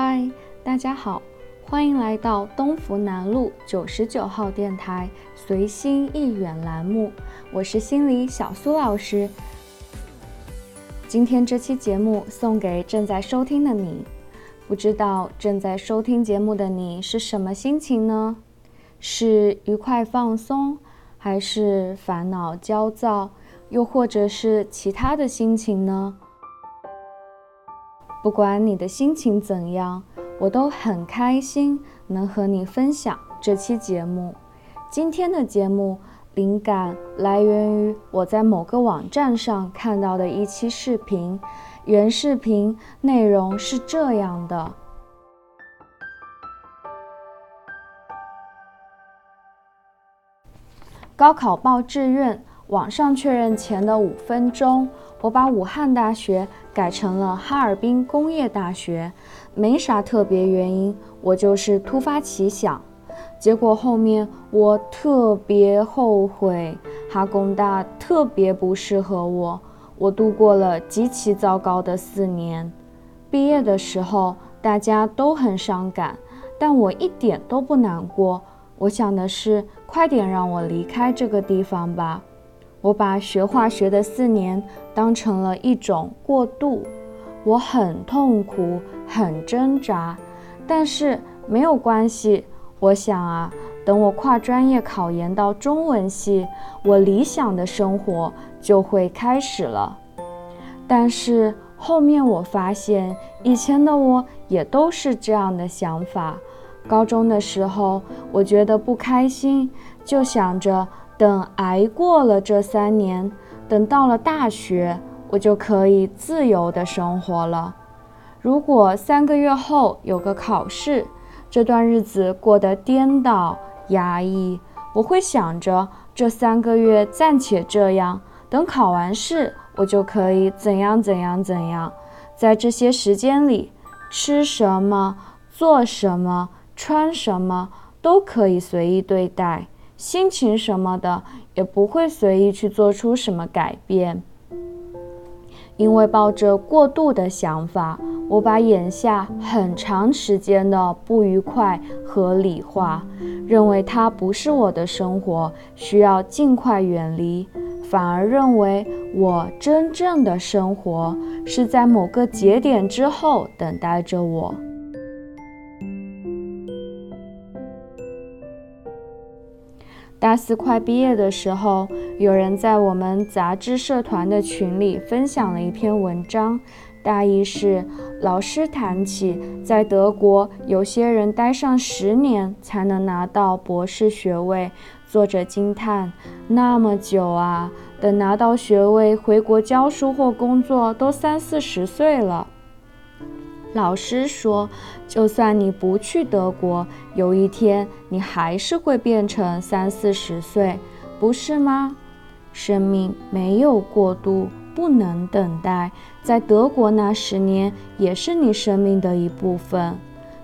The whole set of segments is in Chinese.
嗨，大家好，欢迎来到东福南路九十九号电台随心意远栏目，我是心理小苏老师。今天这期节目送给正在收听的你，不知道正在收听节目的你是什么心情呢？是愉快放松，还是烦恼焦躁，又或者是其他的心情呢？不管你的心情怎样，我都很开心能和你分享这期节目。今天的节目灵感来源于我在某个网站上看到的一期视频，原视频内容是这样的：高考报志愿，网上确认前的五分钟。我把武汉大学改成了哈尔滨工业大学，没啥特别原因，我就是突发奇想。结果后面我特别后悔，哈工大特别不适合我，我度过了极其糟糕的四年。毕业的时候大家都很伤感，但我一点都不难过。我想的是，快点让我离开这个地方吧。我把学化学的四年当成了一种过渡，我很痛苦，很挣扎，但是没有关系。我想啊，等我跨专业考研到中文系，我理想的生活就会开始了。但是后面我发现，以前的我也都是这样的想法。高中的时候，我觉得不开心，就想着。等挨过了这三年，等到了大学，我就可以自由的生活了。如果三个月后有个考试，这段日子过得颠倒压抑，我会想着这三个月暂且这样，等考完试，我就可以怎样怎样怎样。在这些时间里，吃什么、做什么、穿什么都可以随意对待。心情什么的也不会随意去做出什么改变，因为抱着过度的想法，我把眼下很长时间的不愉快合理化，认为它不是我的生活，需要尽快远离，反而认为我真正的生活是在某个节点之后等待着我。大四快毕业的时候，有人在我们杂志社团的群里分享了一篇文章，大意是老师谈起在德国，有些人待上十年才能拿到博士学位，作者惊叹：那么久啊！等拿到学位回国教书或工作，都三四十岁了。老师说：“就算你不去德国，有一天你还是会变成三四十岁，不是吗？生命没有过渡，不能等待。在德国那十年也是你生命的一部分。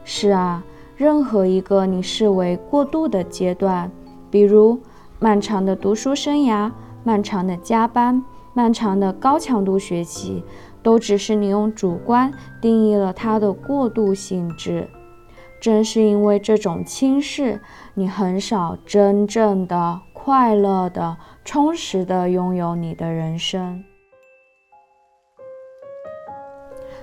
是啊，任何一个你视为过渡的阶段，比如漫长的读书生涯、漫长的加班、漫长的高强度学习。”都只是你用主观定义了它的过渡性质。正是因为这种轻视，你很少真正的快乐的、充实的拥有你的人生。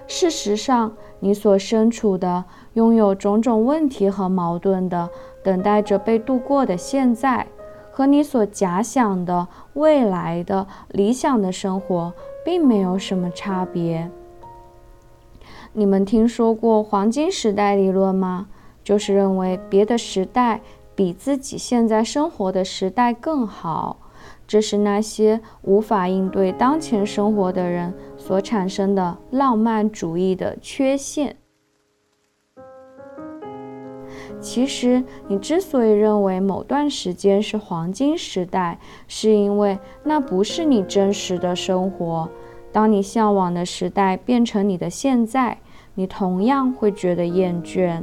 事实上，你所身处的、拥有种种问题和矛盾的、等待着被度过的现在，和你所假想的未来的理想的生活。并没有什么差别。你们听说过黄金时代理论吗？就是认为别的时代比自己现在生活的时代更好，这是那些无法应对当前生活的人所产生的浪漫主义的缺陷。其实，你之所以认为某段时间是黄金时代，是因为那不是你真实的生活。当你向往的时代变成你的现在，你同样会觉得厌倦。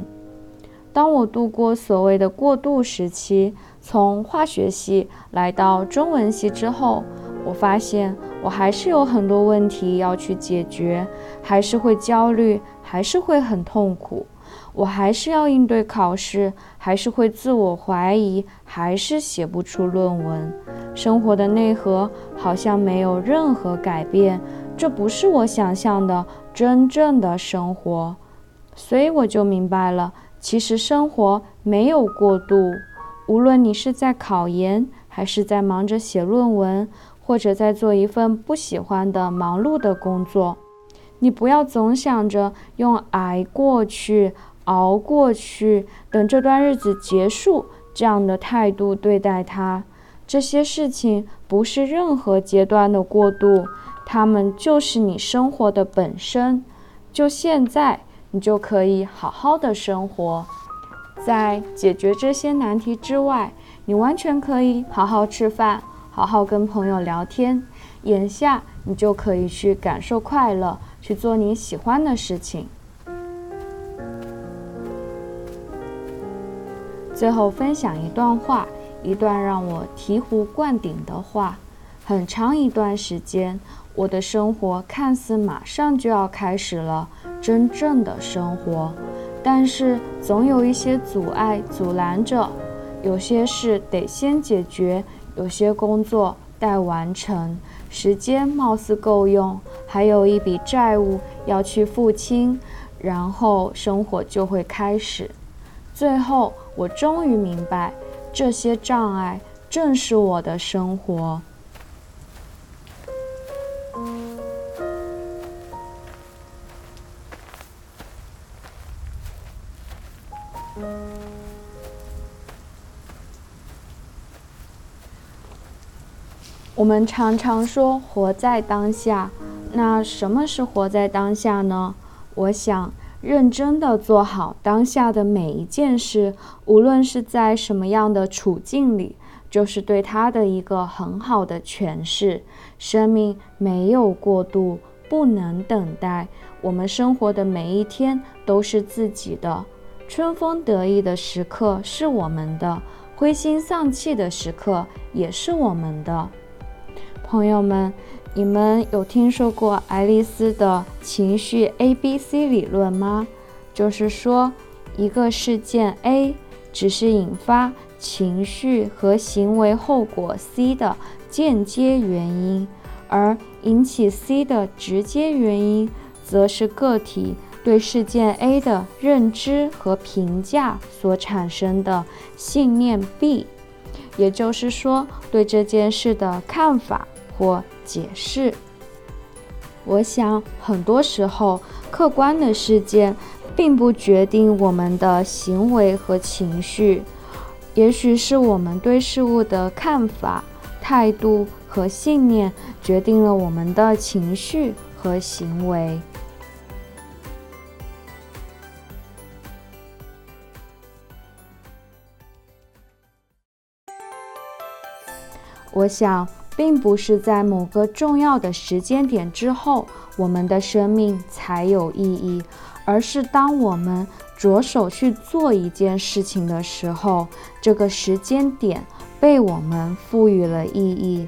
当我度过所谓的过渡时期，从化学系来到中文系之后，我发现我还是有很多问题要去解决，还是会焦虑，还是会很痛苦。我还是要应对考试，还是会自我怀疑，还是写不出论文。生活的内核好像没有任何改变，这不是我想象的真正的生活。所以我就明白了，其实生活没有过度。无论你是在考研，还是在忙着写论文，或者在做一份不喜欢的忙碌的工作，你不要总想着用挨过去、熬过去，等这段日子结束这样的态度对待它。这些事情不是任何阶段的过渡，它们就是你生活的本身。就现在，你就可以好好的生活。在解决这些难题之外，你完全可以好好吃饭，好好跟朋友聊天。眼下，你就可以去感受快乐，去做你喜欢的事情。最后分享一段话，一段让我醍醐灌顶的话。很长一段时间，我的生活看似马上就要开始了真正的生活。但是总有一些阻碍阻拦着，有些事得先解决，有些工作待完成，时间貌似够用，还有一笔债务要去付清，然后生活就会开始。最后，我终于明白，这些障碍正是我的生活。我们常常说活在当下，那什么是活在当下呢？我想，认真的做好当下的每一件事，无论是在什么样的处境里，就是对他的一个很好的诠释。生命没有过度，不能等待。我们生活的每一天都是自己的。春风得意的时刻是我们的，灰心丧气的时刻也是我们的。朋友们，你们有听说过爱丽丝的情绪 A B C 理论吗？就是说，一个事件 A 只是引发情绪和行为后果 C 的间接原因，而引起 C 的直接原因，则是个体对事件 A 的认知和评价所产生的信念 B，也就是说，对这件事的看法。或解释，我想很多时候，客观的事件并不决定我们的行为和情绪，也许是我们对事物的看法、态度和信念决定了我们的情绪和行为。我想。并不是在某个重要的时间点之后，我们的生命才有意义，而是当我们着手去做一件事情的时候，这个时间点被我们赋予了意义。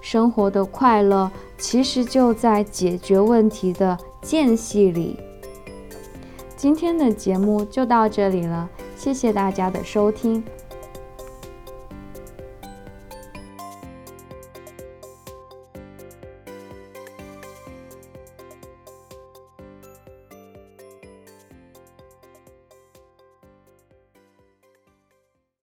生活的快乐其实就在解决问题的间隙里。今天的节目就到这里了，谢谢大家的收听。